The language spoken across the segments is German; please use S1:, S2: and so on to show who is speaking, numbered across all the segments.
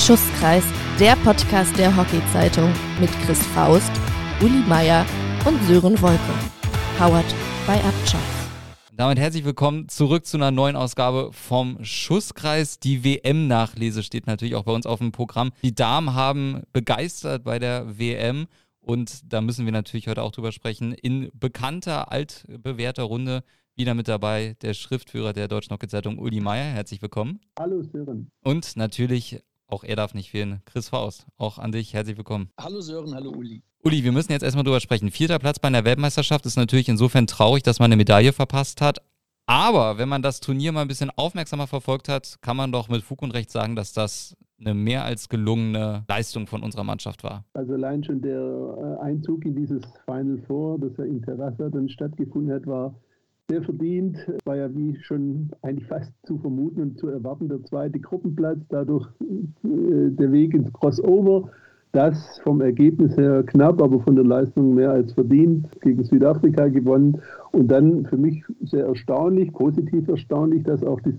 S1: Schusskreis, der Podcast der Hockey-Zeitung mit Chris Faust, Uli Meier und Sören Wolke. Powered by Upchuck.
S2: Damit herzlich willkommen zurück zu einer neuen Ausgabe vom Schusskreis. Die WM-Nachlese steht natürlich auch bei uns auf dem Programm. Die Damen haben begeistert bei der WM und da müssen wir natürlich heute auch drüber sprechen. In bekannter, altbewährter Runde wieder mit dabei der Schriftführer der Deutschen Hockey-Zeitung, Uli Meier. Herzlich willkommen.
S3: Hallo Sören.
S2: Und natürlich, auch er darf nicht fehlen, Chris Faust. Auch an dich herzlich willkommen.
S4: Hallo Sören, hallo Uli.
S2: Uli, wir müssen jetzt erstmal drüber sprechen. Vierter Platz bei einer Weltmeisterschaft ist natürlich insofern traurig, dass man eine Medaille verpasst hat. Aber wenn man das Turnier mal ein bisschen aufmerksamer verfolgt hat, kann man doch mit Fug und Recht sagen, dass das eine mehr als gelungene Leistung von unserer Mannschaft war.
S3: Also allein schon der äh, Einzug in dieses Final Four, das ja in Terrassa dann stattgefunden hat, war sehr verdient. War ja wie schon eigentlich fast zu vermuten und zu erwarten der zweite Gruppenplatz, dadurch äh, der Weg ins Crossover das vom Ergebnis her knapp, aber von der Leistung mehr als verdient gegen Südafrika gewonnen. Und dann für mich sehr erstaunlich, positiv erstaunlich, dass auch das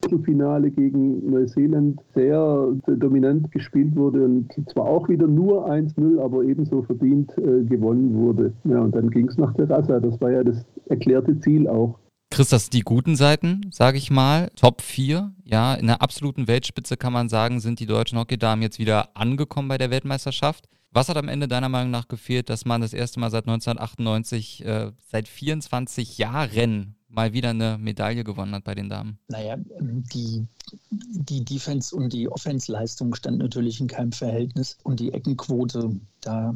S3: Viertelfinale gegen Neuseeland sehr dominant gespielt wurde und zwar auch wieder nur 1-0, aber ebenso verdient äh, gewonnen wurde. Ja, und dann ging es nach Terrassa. Das war ja das erklärte Ziel auch.
S2: Chris, das die guten Seiten, sage ich mal. Top 4, ja, in der absoluten Weltspitze kann man sagen, sind die deutschen Hockeydamen jetzt wieder angekommen bei der Weltmeisterschaft. Was hat am Ende deiner Meinung nach gefehlt, dass man das erste Mal seit 1998, äh, seit 24 Jahren mal wieder eine Medaille gewonnen hat bei den Damen?
S4: Naja, die, die Defense- und die Offense-Leistung stand natürlich in keinem Verhältnis und die Eckenquote, da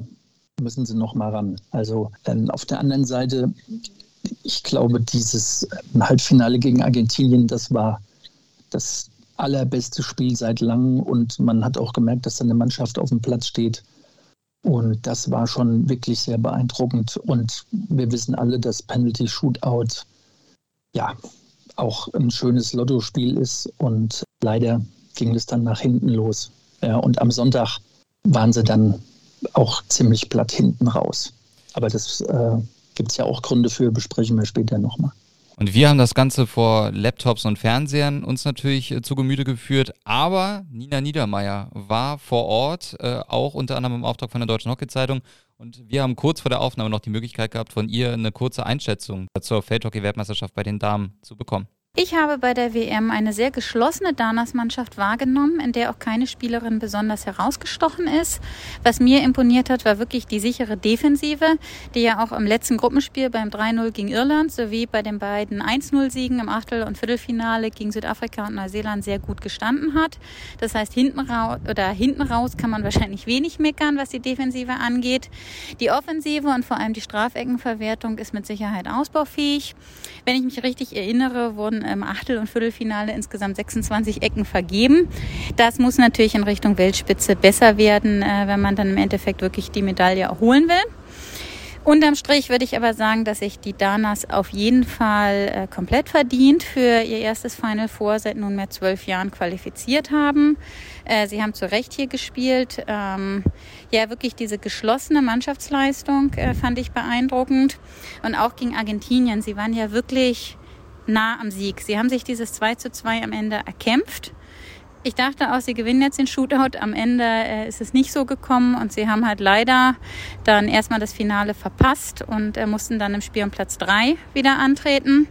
S4: müssen sie noch mal ran. Also ähm, auf der anderen Seite ich glaube, dieses Halbfinale gegen Argentinien, das war das allerbeste Spiel seit langem und man hat auch gemerkt, dass da eine Mannschaft auf dem Platz steht. Und das war schon wirklich sehr beeindruckend. Und wir wissen alle, dass Penalty Shootout ja auch ein schönes Lottospiel ist. Und leider ging es dann nach hinten los. Ja, und am Sonntag waren sie dann auch ziemlich platt hinten raus. Aber das äh, Gibt es ja auch Gründe für, besprechen wir später nochmal.
S2: Und wir haben das Ganze vor Laptops und Fernsehern uns natürlich äh, zu Gemüte geführt. Aber Nina Niedermeyer war vor Ort, äh, auch unter anderem im Auftrag von der Deutschen Hockey-Zeitung. Und wir haben kurz vor der Aufnahme noch die Möglichkeit gehabt, von ihr eine kurze Einschätzung zur Feldhockey-Weltmeisterschaft bei den Damen zu bekommen.
S5: Ich habe bei der WM eine sehr geschlossene Danas-Mannschaft wahrgenommen, in der auch keine Spielerin besonders herausgestochen ist. Was mir imponiert hat, war wirklich die sichere Defensive, die ja auch im letzten Gruppenspiel beim 3-0 gegen Irland sowie bei den beiden 1-0-Siegen im Achtel- und Viertelfinale gegen Südafrika und Neuseeland sehr gut gestanden hat. Das heißt, hinten raus, oder hinten raus kann man wahrscheinlich wenig meckern, was die Defensive angeht. Die Offensive und vor allem die Strafeckenverwertung ist mit Sicherheit ausbaufähig. Wenn ich mich richtig erinnere, wurden im Achtel- und Viertelfinale insgesamt 26 Ecken vergeben. Das muss natürlich in Richtung Weltspitze besser werden, äh, wenn man dann im Endeffekt wirklich die Medaille erholen will. Unterm Strich würde ich aber sagen, dass sich die Danas auf jeden Fall äh, komplett verdient für ihr erstes Final Four seit nunmehr zwölf Jahren qualifiziert haben. Äh, sie haben zu Recht hier gespielt. Ähm, ja, wirklich diese geschlossene Mannschaftsleistung fand ich beeindruckend. Und auch gegen Argentinien. Sie waren ja wirklich nah am Sieg. Sie haben sich dieses 2 zu 2 am Ende erkämpft. Ich dachte auch, sie gewinnen jetzt den Shootout. Am Ende äh, ist es nicht so gekommen und sie haben halt leider dann erstmal das Finale verpasst und äh, mussten dann im Spiel um Platz 3 wieder antreten.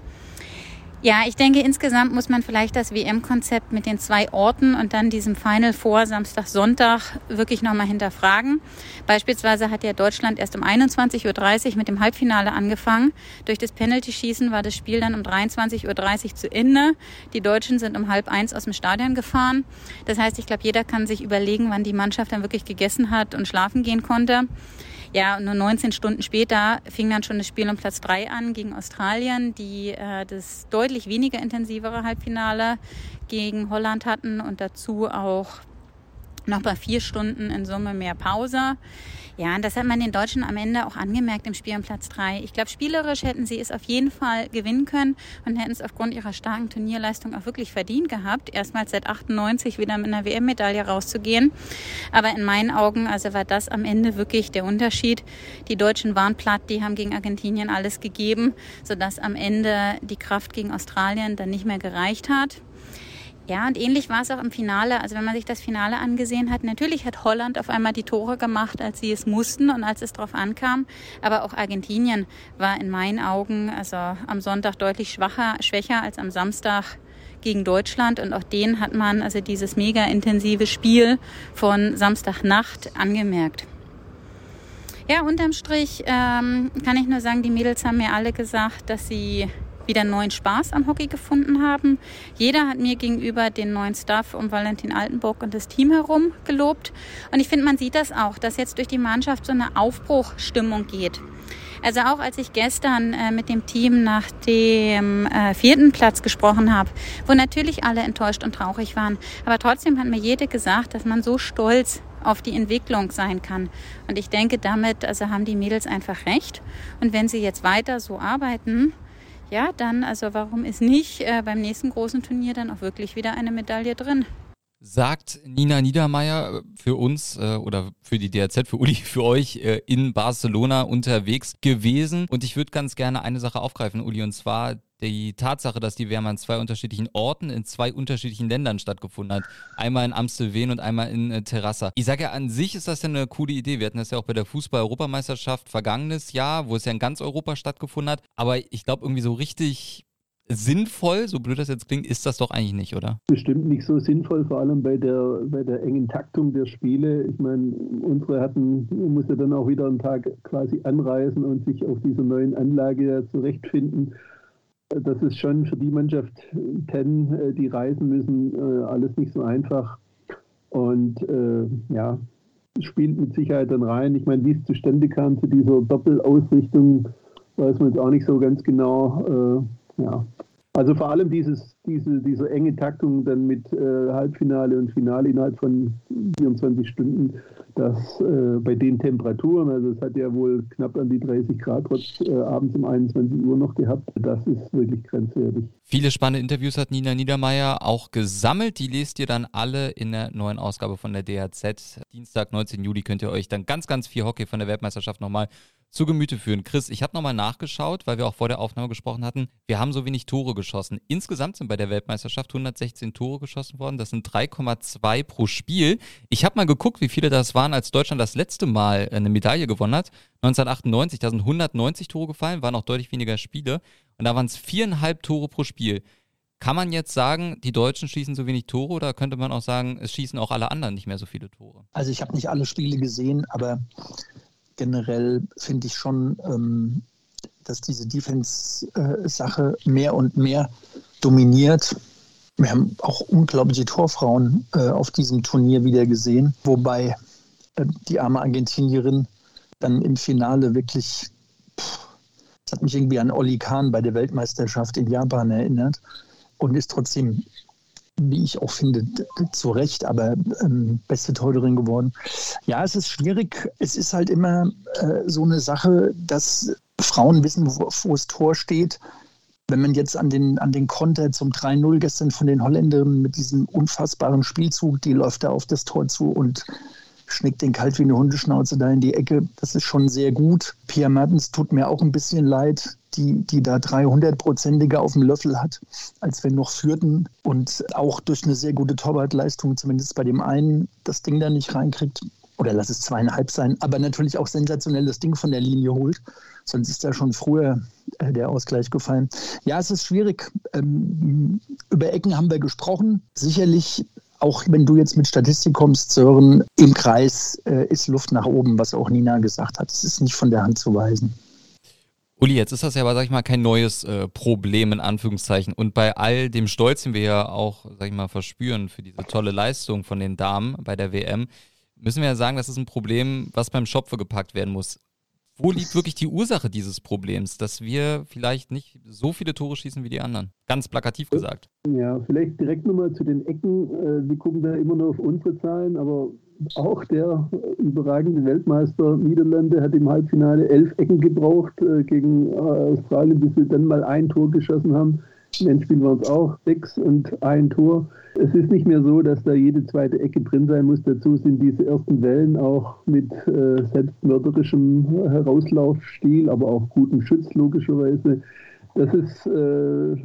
S5: Ja, ich denke, insgesamt muss man vielleicht das WM-Konzept mit den zwei Orten und dann diesem Final vor Samstag, Sonntag wirklich nochmal hinterfragen. Beispielsweise hat ja Deutschland erst um 21.30 Uhr mit dem Halbfinale angefangen. Durch das Penalty-Schießen war das Spiel dann um 23.30 Uhr zu Ende. Die Deutschen sind um halb eins aus dem Stadion gefahren. Das heißt, ich glaube, jeder kann sich überlegen, wann die Mannschaft dann wirklich gegessen hat und schlafen gehen konnte. Ja, nur 19 Stunden später fing dann schon das Spiel um Platz 3 an gegen Australien, die äh, das deutlich weniger intensivere Halbfinale gegen Holland hatten und dazu auch noch bei vier Stunden in Summe mehr Pause. Ja, und das hat man den Deutschen am Ende auch angemerkt im Spiel um Platz drei. Ich glaube, spielerisch hätten sie es auf jeden Fall gewinnen können und hätten es aufgrund ihrer starken Turnierleistung auch wirklich verdient gehabt, erstmals seit 98 wieder mit einer WM-Medaille rauszugehen. Aber in meinen Augen, also war das am Ende wirklich der Unterschied. Die Deutschen waren platt, die haben gegen Argentinien alles gegeben, sodass am Ende die Kraft gegen Australien dann nicht mehr gereicht hat. Ja, und ähnlich war es auch im Finale. Also wenn man sich das Finale angesehen hat, natürlich hat Holland auf einmal die Tore gemacht, als sie es mussten und als es darauf ankam. Aber auch Argentinien war in meinen Augen also am Sonntag deutlich schwacher, schwächer als am Samstag gegen Deutschland. Und auch denen hat man also dieses mega intensive Spiel von Samstagnacht angemerkt. Ja, unterm Strich ähm, kann ich nur sagen, die Mädels haben mir alle gesagt, dass sie wieder neuen Spaß am Hockey gefunden haben. Jeder hat mir gegenüber den neuen Staff um Valentin Altenburg und das Team herum gelobt. Und ich finde, man sieht das auch, dass jetzt durch die Mannschaft so eine Aufbruchstimmung geht. Also auch als ich gestern äh, mit dem Team nach dem äh, vierten Platz gesprochen habe, wo natürlich alle enttäuscht und traurig waren, aber trotzdem hat mir jede gesagt, dass man so stolz auf die Entwicklung sein kann. Und ich denke, damit also haben die Mädels einfach recht. Und wenn sie jetzt weiter so arbeiten, ja, dann, also warum ist nicht äh, beim nächsten großen Turnier dann auch wirklich wieder eine Medaille drin?
S2: Sagt Nina Niedermeyer für uns äh, oder für die DRZ, für Uli, für euch äh, in Barcelona unterwegs gewesen. Und ich würde ganz gerne eine Sache aufgreifen, Uli, und zwar die Tatsache, dass die WM an zwei unterschiedlichen Orten in zwei unterschiedlichen Ländern stattgefunden hat. Einmal in Amstelveen und einmal in äh, Terrassa. Ich sage ja, an sich ist das ja eine coole Idee. Wir hatten das ja auch bei der Fußball-Europameisterschaft vergangenes Jahr, wo es ja in ganz Europa stattgefunden hat. Aber ich glaube, irgendwie so richtig sinnvoll, so blöd das jetzt klingt, ist das doch eigentlich nicht, oder?
S3: Bestimmt nicht so sinnvoll, vor allem bei der, bei der engen Taktung der Spiele. Ich meine, unsere hatten, musste dann auch wieder einen Tag quasi anreisen und sich auf dieser neuen Anlage zurechtfinden das ist schon für die Mannschaft 10, äh, die reisen müssen, äh, alles nicht so einfach. Und äh, ja, spielt mit Sicherheit dann rein. Ich meine, wie es zustande kam zu dieser Doppelausrichtung, weiß man jetzt auch nicht so ganz genau. Ja, also vor allem dieses, diese, diese enge Taktung dann mit äh, Halbfinale und Finale innerhalb von 24 Stunden, das äh, bei den Temperaturen, also es hat ja wohl knapp an die 30 Grad trotz äh, abends um 21 Uhr noch gehabt, das ist wirklich grenzwertig.
S2: Viele spannende Interviews hat Nina Niedermeyer auch gesammelt. Die lest ihr dann alle in der neuen Ausgabe von der DHZ. Dienstag, 19. Juli könnt ihr euch dann ganz, ganz viel Hockey von der Weltmeisterschaft nochmal zu Gemüte führen. Chris, ich habe nochmal nachgeschaut, weil wir auch vor der Aufnahme gesprochen hatten. Wir haben so wenig Tore geschossen. Insgesamt sind bei der Weltmeisterschaft 116 Tore geschossen worden. Das sind 3,2 pro Spiel. Ich habe mal geguckt, wie viele das waren, als Deutschland das letzte Mal eine Medaille gewonnen hat. 1998, da sind 190 Tore gefallen, waren auch deutlich weniger Spiele. Und da waren es viereinhalb Tore pro Spiel. Kann man jetzt sagen, die Deutschen schießen so wenig Tore oder könnte man auch sagen, es schießen auch alle anderen nicht mehr so viele Tore?
S4: Also ich habe nicht alle Spiele gesehen, aber generell finde ich schon, ähm, dass diese Defense-Sache mehr und mehr dominiert. Wir haben auch unglaubliche Torfrauen äh, auf diesem Turnier wieder gesehen, wobei äh, die arme Argentinierin dann im Finale wirklich, das hat mich irgendwie an Olli Kahn bei der Weltmeisterschaft in Japan erinnert und ist trotzdem wie ich auch finde, zu Recht, aber ähm, beste Torhüterin geworden. Ja, es ist schwierig. Es ist halt immer äh, so eine Sache, dass Frauen wissen, wo, wo das Tor steht. Wenn man jetzt an den, an den Konter zum 3-0 gestern von den Holländerinnen mit diesem unfassbaren Spielzug, die läuft da auf das Tor zu und schnickt den kalt wie eine Hundeschnauze da in die Ecke. Das ist schon sehr gut. Pia Mertens tut mir auch ein bisschen leid, die, die da 300-prozentige auf dem Löffel hat, als wir noch führten und auch durch eine sehr gute Torwartleistung, zumindest bei dem einen, das Ding da nicht reinkriegt. Oder lass es zweieinhalb sein, aber natürlich auch sensationell das Ding von der Linie holt. Sonst ist da schon früher äh, der Ausgleich gefallen. Ja, es ist schwierig. Ähm, über Ecken haben wir gesprochen. Sicherlich auch wenn du jetzt mit Statistik kommst, Sören, im Kreis äh, ist Luft nach oben, was auch Nina gesagt hat. Es ist nicht von der Hand zu weisen.
S2: Uli, jetzt ist das ja aber, sag ich mal, kein neues äh, Problem in Anführungszeichen. Und bei all dem Stolz, den wir ja auch, sag ich mal, verspüren für diese tolle Leistung von den Damen bei der WM, müssen wir ja sagen, das ist ein Problem, was beim Schopfe gepackt werden muss. Wo liegt wirklich die Ursache dieses Problems, dass wir vielleicht nicht so viele Tore schießen wie die anderen? Ganz plakativ gesagt.
S3: Ja, vielleicht direkt nochmal zu den Ecken. Wir äh, gucken da immer nur auf unsere Zahlen, aber auch der überragende Weltmeister Niederlande hat im Halbfinale elf Ecken gebraucht äh, gegen äh, Australien, bis sie dann mal ein Tor geschossen haben. Im Endspiel waren es auch sechs und ein Tor. Es ist nicht mehr so, dass da jede zweite Ecke drin sein muss. Dazu sind diese ersten Wellen auch mit äh, selbstmörderischem Herauslaufstil, aber auch gutem Schutz logischerweise. Das ist äh,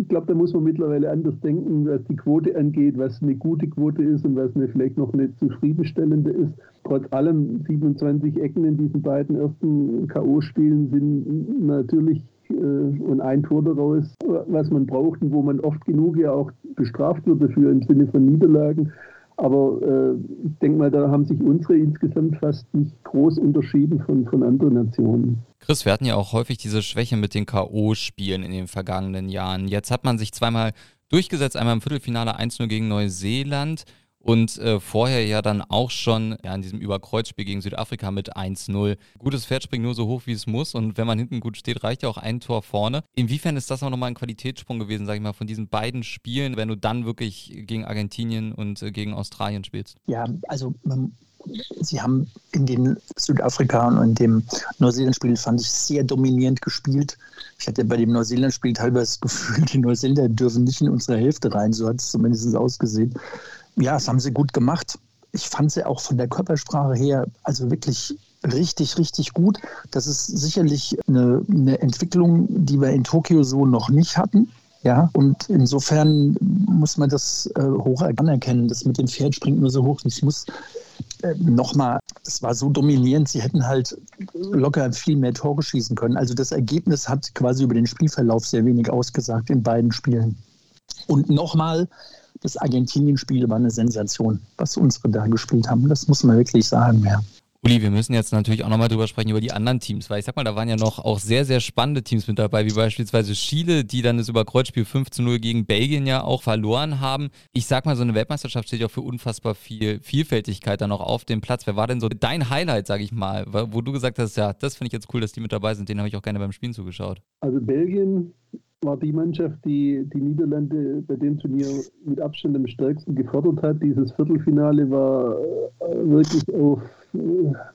S3: ich glaube, da muss man mittlerweile anders denken, was die Quote angeht, was eine gute Quote ist und was eine vielleicht noch eine zufriedenstellende ist. Trotz allem 27 Ecken in diesen beiden ersten K.O.-Spielen sind natürlich äh, und ein Tor daraus, was man braucht und wo man oft genug ja auch bestraft wird dafür im Sinne von Niederlagen. Aber äh, ich denke mal, da haben sich unsere insgesamt fast nicht groß unterschieden von, von anderen Nationen.
S2: Chris, wir hatten ja auch häufig diese Schwäche mit den K.O.-Spielen in den vergangenen Jahren. Jetzt hat man sich zweimal durchgesetzt, einmal im Viertelfinale 1-0 gegen Neuseeland und äh, vorher ja dann auch schon ja, in diesem Überkreuzspiel gegen Südafrika mit 1-0. Gutes Pferd springt nur so hoch, wie es muss und wenn man hinten gut steht, reicht ja auch ein Tor vorne. Inwiefern ist das auch nochmal ein Qualitätssprung gewesen, sag ich mal, von diesen beiden Spielen, wenn du dann wirklich gegen Argentinien und äh, gegen Australien spielst?
S4: Ja, also man Sie haben in den Südafrika und in dem Neuseeland-Spiel, fand ich, sehr dominierend gespielt. Ich hatte bei dem Neuseeland-Spiel teilweise das Gefühl, die Neuseeländer dürfen nicht in unsere Hälfte rein, so hat es zumindest ausgesehen ja, das haben sie gut gemacht. Ich fand sie auch von der Körpersprache her, also wirklich richtig, richtig gut. Das ist sicherlich eine, eine Entwicklung, die wir in Tokio so noch nicht hatten. Ja, und insofern muss man das äh, hoch anerkennen. Das mit dem Pferd springt nur so hoch. Ich muss äh, nochmal, das war so dominierend, sie hätten halt locker viel mehr Tore schießen können. Also das Ergebnis hat quasi über den Spielverlauf sehr wenig ausgesagt in beiden Spielen. Und nochmal, das Argentinien-Spiel war eine Sensation, was unsere da gespielt haben. Das muss man wirklich sagen, ja.
S2: Uli, wir müssen jetzt natürlich auch nochmal drüber sprechen, über die anderen Teams, weil ich sag mal, da waren ja noch auch sehr, sehr spannende Teams mit dabei, wie beispielsweise Chile, die dann das Überkreuzspiel 5 zu 0 gegen Belgien ja auch verloren haben. Ich sag mal, so eine Weltmeisterschaft steht ja auch für unfassbar viel Vielfältigkeit dann auch auf dem Platz. Wer war denn so dein Highlight, sag ich mal, wo du gesagt hast, ja, das finde ich jetzt cool, dass die mit dabei sind, den habe ich auch gerne beim Spielen zugeschaut.
S3: Also Belgien war die Mannschaft, die die Niederlande bei dem Turnier mit Abstand am stärksten gefordert hat. Dieses Viertelfinale war äh, wirklich auf äh,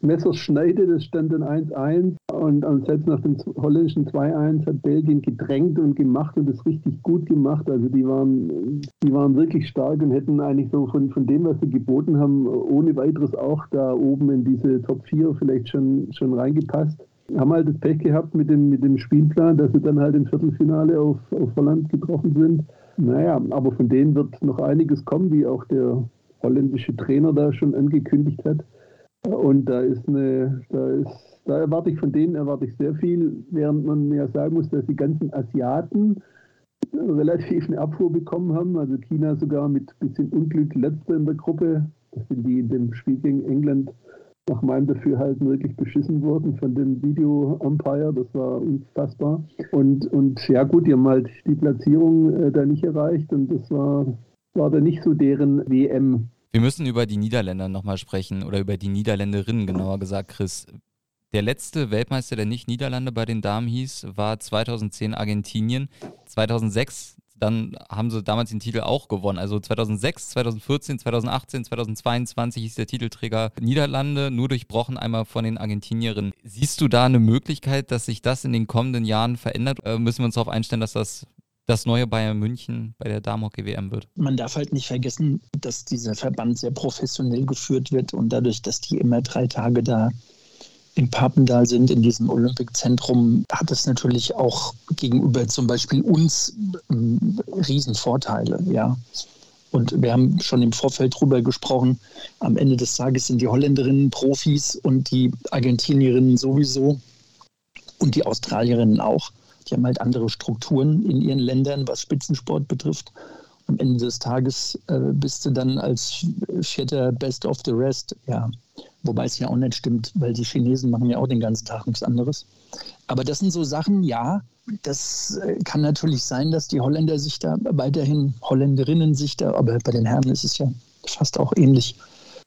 S3: Messerschneide, das stand dann 1-1 und selbst nach dem holländischen 2-1 hat Belgien gedrängt und gemacht und es richtig gut gemacht. Also die waren, die waren wirklich stark und hätten eigentlich so von, von dem, was sie geboten haben, ohne weiteres auch da oben in diese Top 4 vielleicht schon, schon reingepasst haben halt das Pech gehabt mit dem, mit dem Spielplan, dass sie dann halt im Viertelfinale auf, auf Holland getroffen sind. Naja, aber von denen wird noch einiges kommen, wie auch der holländische Trainer da schon angekündigt hat. Und da ist eine, da ist, da erwarte ich von denen erwarte ich sehr viel, während man ja sagen muss, dass die ganzen Asiaten relativ eine Abfuhr bekommen haben. Also China sogar mit bisschen Unglück letzter in der Gruppe. Das sind die in dem Spiel gegen England nach meinem Dafürhalten wirklich beschissen worden von dem Video-Umpire. Das war unfassbar. Und, und ja gut, die haben halt die Platzierung äh, da nicht erreicht und das war, war da nicht so deren WM.
S2: Wir müssen über die Niederländer nochmal sprechen oder über die Niederländerinnen genauer gesagt, Chris. Der letzte Weltmeister, der nicht Niederlande bei den Damen hieß, war 2010 Argentinien. 2006 dann haben sie damals den Titel auch gewonnen. Also 2006, 2014, 2018, 2022 ist der Titelträger Niederlande nur durchbrochen einmal von den Argentinierinnen. Siehst du da eine Möglichkeit, dass sich das in den kommenden Jahren verändert? Äh, müssen wir uns darauf einstellen, dass das das neue Bayern München bei der Damenhockey-WM wird.
S4: Man darf halt nicht vergessen, dass dieser Verband sehr professionell geführt wird und dadurch, dass die immer drei Tage da in Papendal sind, in diesem Olympiczentrum, hat es natürlich auch gegenüber zum Beispiel uns ähm, Riesenvorteile, ja. Und wir haben schon im Vorfeld drüber gesprochen. Am Ende des Tages sind die Holländerinnen Profis und die Argentinierinnen sowieso und die Australierinnen auch. Die haben halt andere Strukturen in ihren Ländern, was Spitzensport betrifft. Am Ende des Tages äh, bist du dann als vierter Best of the Rest, ja, Wobei es ja auch nicht stimmt, weil die Chinesen machen ja auch den ganzen Tag nichts anderes. Aber das sind so Sachen, ja, das äh, kann natürlich sein, dass die Holländer sich da weiterhin, Holländerinnen sich da, aber bei den Herren ist es ja fast auch ähnlich,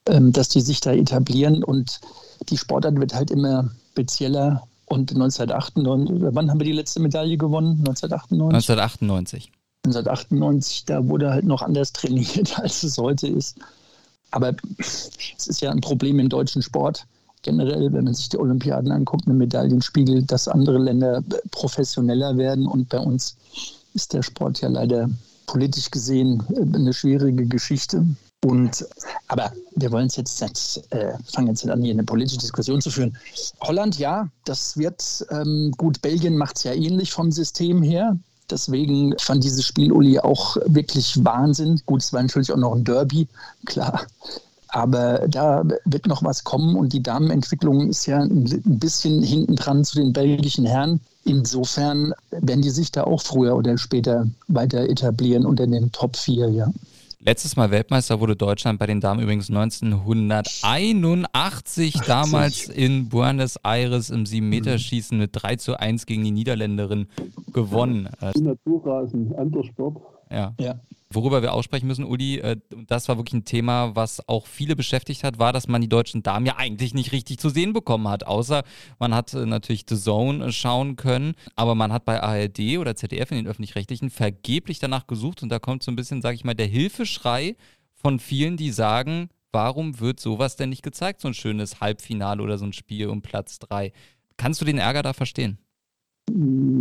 S4: ähm, dass die sich da etablieren und die Sportart wird halt immer spezieller. Und 1998, wann haben wir die letzte Medaille gewonnen? 1998?
S2: 1998.
S4: 1998, da wurde halt noch anders trainiert, als es heute ist. Aber es ist ja ein Problem im deutschen Sport generell, wenn man sich die Olympiaden anguckt, ein Medaillenspiegel, dass andere Länder professioneller werden. Und bei uns ist der Sport ja leider politisch gesehen eine schwierige Geschichte. Und, aber wir wollen jetzt nicht, äh, fangen jetzt nicht an, hier eine politische Diskussion zu führen. Holland, ja, das wird ähm, gut. Belgien macht es ja ähnlich vom System her. Deswegen fand dieses Spiel Uli auch wirklich Wahnsinn. Gut, es war natürlich auch noch ein Derby, klar. Aber da wird noch was kommen und die Damenentwicklung ist ja ein bisschen hinten dran zu den belgischen Herren. Insofern werden die sich da auch früher oder später weiter etablieren unter den Top 4, ja.
S2: Letztes Mal Weltmeister wurde Deutschland bei den Damen übrigens 1981, damals in Buenos Aires im 7-Meter-Schießen mit 3 zu 1 gegen die Niederländerin gewonnen.
S3: Naturrasen, anderer Sport.
S2: Ja. ja. Worüber wir aussprechen müssen, Uli, äh, das war wirklich ein Thema, was auch viele beschäftigt hat, war, dass man die deutschen Damen ja eigentlich nicht richtig zu sehen bekommen hat. Außer man hat äh, natürlich The Zone äh, schauen können, aber man hat bei ARD oder ZDF in den öffentlich-rechtlichen vergeblich danach gesucht und da kommt so ein bisschen, sage ich mal, der Hilfeschrei von vielen, die sagen, warum wird sowas denn nicht gezeigt, so ein schönes Halbfinale oder so ein Spiel um Platz 3? Kannst du den Ärger da verstehen?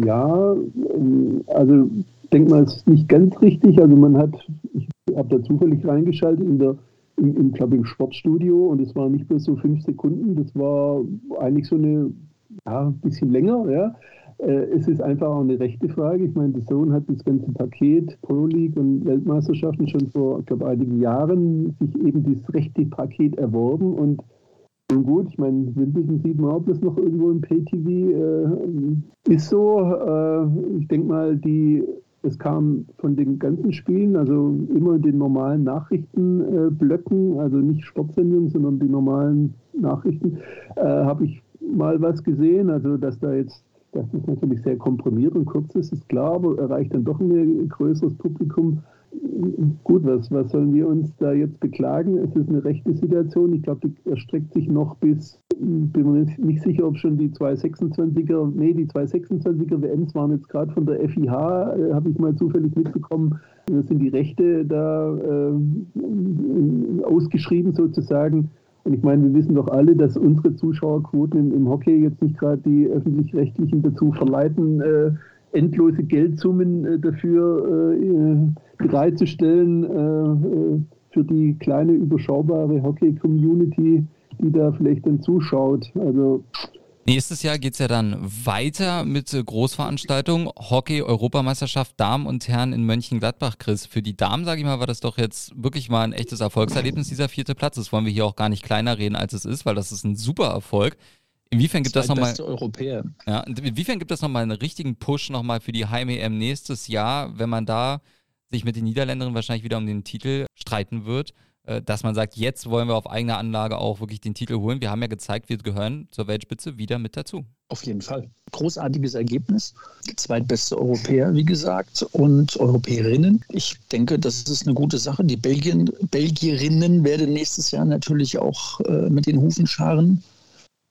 S3: Ja, ähm, also denke mal, es ist nicht ganz richtig. Also man hat, ich habe da zufällig reingeschaltet in der, im, im glaube im Sportstudio und es war nicht bloß so fünf Sekunden, das war eigentlich so eine, ja, ein bisschen länger, ja. Äh, es ist einfach auch eine rechte Frage. Ich meine, der Sohn hat das ganze Paket Pro League und Weltmeisterschaften schon vor, ich glaube, einigen Jahren sich eben das rechte Paket erworben und nun gut, ich meine, Wimbledon sieht man auch bloß noch irgendwo im Pay-TV. Äh, ist so. Äh, ich denke mal, die es kam von den ganzen Spielen, also immer den normalen Nachrichtenblöcken, äh, also nicht Sportsendungen, sondern die normalen Nachrichten, äh, habe ich mal was gesehen. Also, dass da jetzt, dass das natürlich sehr komprimiert und kurz ist, ist klar, aber erreicht dann doch ein größeres Publikum. Gut, was, was sollen wir uns da jetzt beklagen? Es ist eine rechte Situation. Ich glaube, die erstreckt sich noch bis, bin mir nicht sicher, ob schon die 226er, nee, die 226er WMs waren jetzt gerade von der FIH, äh, habe ich mal zufällig mitbekommen. Da sind die Rechte da äh, ausgeschrieben sozusagen. Und ich meine, wir wissen doch alle, dass unsere Zuschauerquoten im, im Hockey jetzt nicht gerade die öffentlich-rechtlichen dazu verleiten, äh, endlose Geldsummen äh, dafür äh, bereitzustellen äh, für die kleine, überschaubare Hockey-Community, die da vielleicht dann zuschaut. Also
S2: Nächstes Jahr geht es ja dann weiter mit Großveranstaltungen. Hockey-Europameisterschaft Damen und Herren in Mönchengladbach, Chris. Für die Damen, sage ich mal, war das doch jetzt wirklich mal ein echtes Erfolgserlebnis, dieser vierte Platz. Das wollen wir hier auch gar nicht kleiner reden, als es ist, weil das ist ein super Erfolg. Inwiefern gibt das nochmal.
S4: Europäer.
S2: Ja, inwiefern gibt das nochmal einen richtigen Push nochmal für die Heim-EM nächstes Jahr, wenn man da sich mit den Niederländerinnen wahrscheinlich wieder um den Titel streiten wird, äh, dass man sagt, jetzt wollen wir auf eigener Anlage auch wirklich den Titel holen. Wir haben ja gezeigt, wir gehören zur Weltspitze wieder mit dazu.
S4: Auf jeden Fall. Großartiges Ergebnis. Zweitbeste Europäer, wie gesagt, und Europäerinnen. Ich denke, das ist eine gute Sache. Die Belgien, Belgierinnen werden nächstes Jahr natürlich auch äh, mit den Hufen scharen.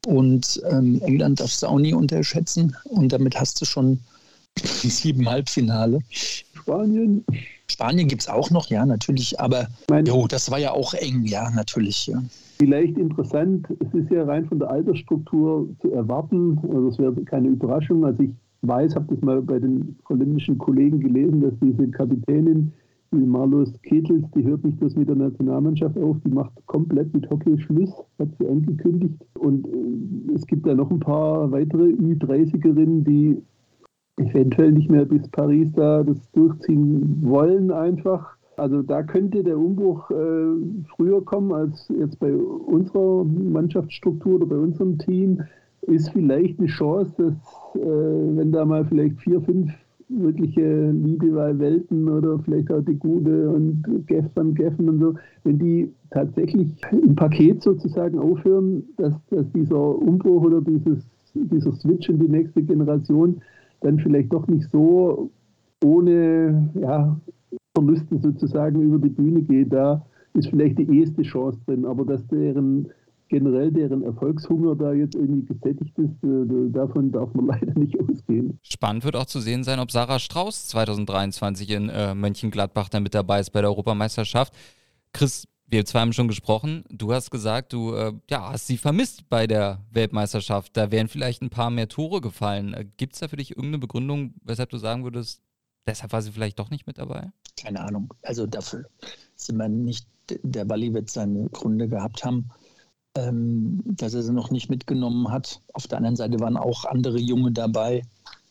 S4: Und ähm, England darfst du auch nie unterschätzen. Und damit hast du schon sieben Halbfinale.
S3: Spanien.
S4: Spanien gibt es auch noch, ja, natürlich. Aber jo, das war ja auch eng, ja, natürlich. Ja.
S3: Vielleicht interessant, es ist ja rein von der Altersstruktur zu erwarten, also es wäre keine Überraschung. Also ich weiß, habe das mal bei den holländischen Kollegen gelesen, dass diese Kapitänin die Marlos Ketels, die hört nicht bloß mit der Nationalmannschaft auf, die macht komplett mit Hockey Schluss, hat sie angekündigt. Und äh, es gibt da noch ein paar weitere Ü30erinnen, die eventuell nicht mehr bis Paris da das durchziehen wollen einfach. Also da könnte der Umbruch äh, früher kommen als jetzt bei unserer Mannschaftsstruktur oder bei unserem Team. Ist vielleicht eine Chance, dass äh, wenn da mal vielleicht vier, fünf wirkliche Liebe bei Welten oder vielleicht auch die Gute und van Geffen und so, wenn die tatsächlich im Paket sozusagen aufhören, dass, dass dieser Umbruch oder dieses, dieser Switch in die nächste Generation dann vielleicht doch nicht so ohne ja, Verluste sozusagen über die Bühne geht, da ist vielleicht die erste Chance drin, aber dass deren generell deren Erfolgshunger da jetzt irgendwie gesättigt ist, äh, davon darf man leider nicht ausgehen.
S2: Spannend wird auch zu sehen sein, ob Sarah Strauß 2023 in äh, Mönchengladbach dann mit dabei ist bei der Europameisterschaft. Chris, wir zwei haben schon gesprochen. Du hast gesagt, du äh, ja, hast sie vermisst bei der Weltmeisterschaft. Da wären vielleicht ein paar mehr Tore gefallen. Äh, Gibt es da für dich irgendeine Begründung, weshalb du sagen würdest, deshalb war sie vielleicht doch nicht mit dabei?
S4: Keine Ahnung. Also dafür sind wir nicht, der Bali wird seine Gründe gehabt haben ähm, dass er sie noch nicht mitgenommen hat. Auf der anderen Seite waren auch andere Junge dabei,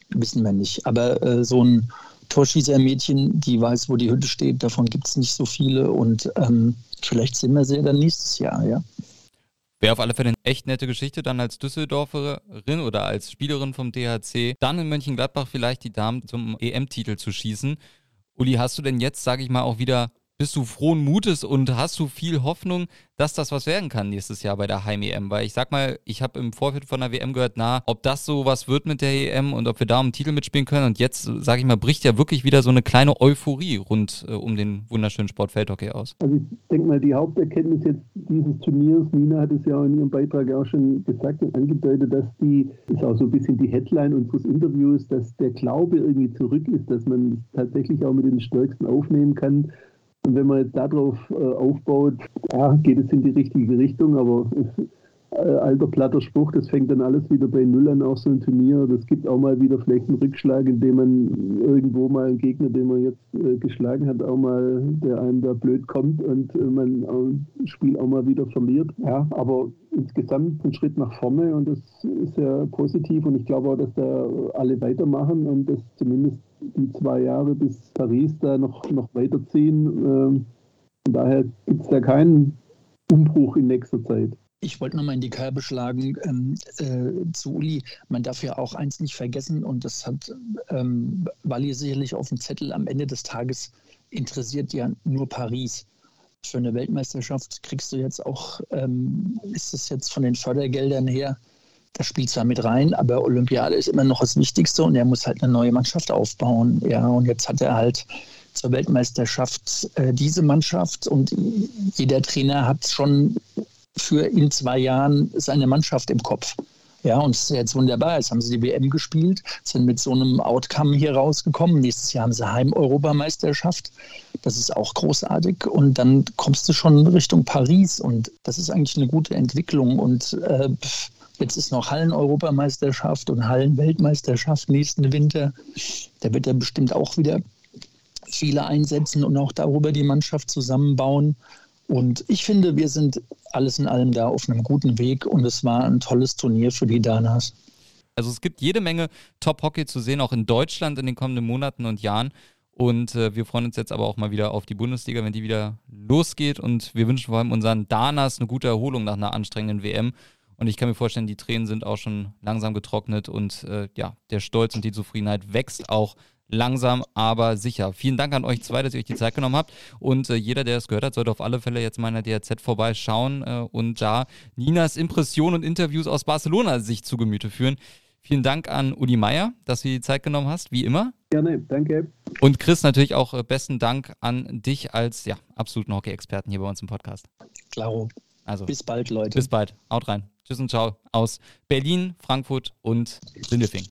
S4: wissen wir nicht. Aber äh, so ein Torschießermädchen, die weiß, wo die Hütte steht. Davon gibt es nicht so viele und ähm, vielleicht sehen wir sie dann nächstes Jahr, ja.
S2: Wäre auf alle Fälle eine echt nette Geschichte, dann als Düsseldorferin oder als Spielerin vom DHC, dann in Mönchengladbach vielleicht die Damen zum EM-Titel zu schießen. Uli, hast du denn jetzt, sage ich mal, auch wieder bist du frohen Mutes und hast du viel Hoffnung, dass das was werden kann nächstes Jahr bei der Heim-EM? Weil ich sag mal, ich habe im Vorfeld von der WM gehört, na, ob das so was wird mit der EM und ob wir da um den Titel mitspielen können. Und jetzt, sage ich mal, bricht ja wirklich wieder so eine kleine Euphorie rund äh, um den wunderschönen Sport Feldhockey aus.
S3: Also ich denke mal, die Haupterkenntnis jetzt dieses Turniers, Nina hat es ja in ihrem Beitrag auch schon gesagt und angedeutet, dass die, ist auch so ein bisschen die Headline unseres Interviews, dass der Glaube irgendwie zurück ist, dass man tatsächlich auch mit den Stärksten aufnehmen kann und wenn man jetzt darauf äh, aufbaut, ja, geht es in die richtige Richtung, aber alter platter Spruch, das fängt dann alles wieder bei Null an, auch so ein Turnier. Das gibt auch mal wieder vielleicht einen Rückschlag, indem man irgendwo mal einen Gegner, den man jetzt äh, geschlagen hat, auch mal, der einem da blöd kommt und äh, man ein Spiel auch mal wieder verliert. Ja, aber insgesamt ein Schritt nach vorne und das ist ja positiv und ich glaube auch, dass da alle weitermachen und dass zumindest die zwei Jahre bis Paris da noch, noch weiterziehen. Ähm, von daher gibt es da keinen Umbruch in nächster Zeit.
S4: Ich wollte nochmal in die Kerbe schlagen ähm, äh, zu Uli. Man darf ja auch eins nicht vergessen, und das hat ähm, Wally sicherlich auf dem Zettel am Ende des Tages interessiert ja nur Paris. Für eine Weltmeisterschaft kriegst du jetzt auch, ähm, ist es jetzt von den Fördergeldern her, das spielt zwar mit rein, aber Olympiade ist immer noch das Wichtigste und er muss halt eine neue Mannschaft aufbauen. Ja, und jetzt hat er halt zur Weltmeisterschaft äh, diese Mannschaft und jeder Trainer hat schon für in zwei Jahren seine Mannschaft im Kopf. Ja, und es ist jetzt wunderbar. Jetzt haben sie die WM gespielt, sind mit so einem Outcome hier rausgekommen. Nächstes Jahr haben sie Heim-Europameisterschaft. Das ist auch großartig. Und dann kommst du schon Richtung Paris. Und das ist eigentlich eine gute Entwicklung. Und äh, jetzt ist noch Hallen-Europameisterschaft und Hallen-Weltmeisterschaft nächsten Winter. Da wird er bestimmt auch wieder viele einsetzen und auch darüber die Mannschaft zusammenbauen. Und ich finde, wir sind alles in allem da auf einem guten Weg und es war ein tolles Turnier für die Danas.
S2: Also es gibt jede Menge Top-Hockey zu sehen, auch in Deutschland in den kommenden Monaten und Jahren. Und äh, wir freuen uns jetzt aber auch mal wieder auf die Bundesliga, wenn die wieder losgeht. Und wir wünschen vor allem unseren Danas eine gute Erholung nach einer anstrengenden WM. Und ich kann mir vorstellen, die Tränen sind auch schon langsam getrocknet und äh, ja, der Stolz und die Zufriedenheit wächst auch langsam, aber sicher. Vielen Dank an euch zwei, dass ihr euch die Zeit genommen habt. Und äh, jeder, der es gehört hat, sollte auf alle Fälle jetzt mal in der DRZ vorbeischauen äh, und da Ninas Impressionen und Interviews aus Barcelona sich zu Gemüte führen. Vielen Dank an Uli Meier, dass du die Zeit genommen hast, wie immer.
S3: Gerne, danke.
S2: Und Chris, natürlich auch äh, besten Dank an dich als ja, absoluten Hockey-Experten hier bei uns im Podcast.
S4: Klaro. Also, bis bald, Leute.
S2: Bis bald. Haut rein. Tschüss und ciao aus Berlin, Frankfurt und Sindelfing.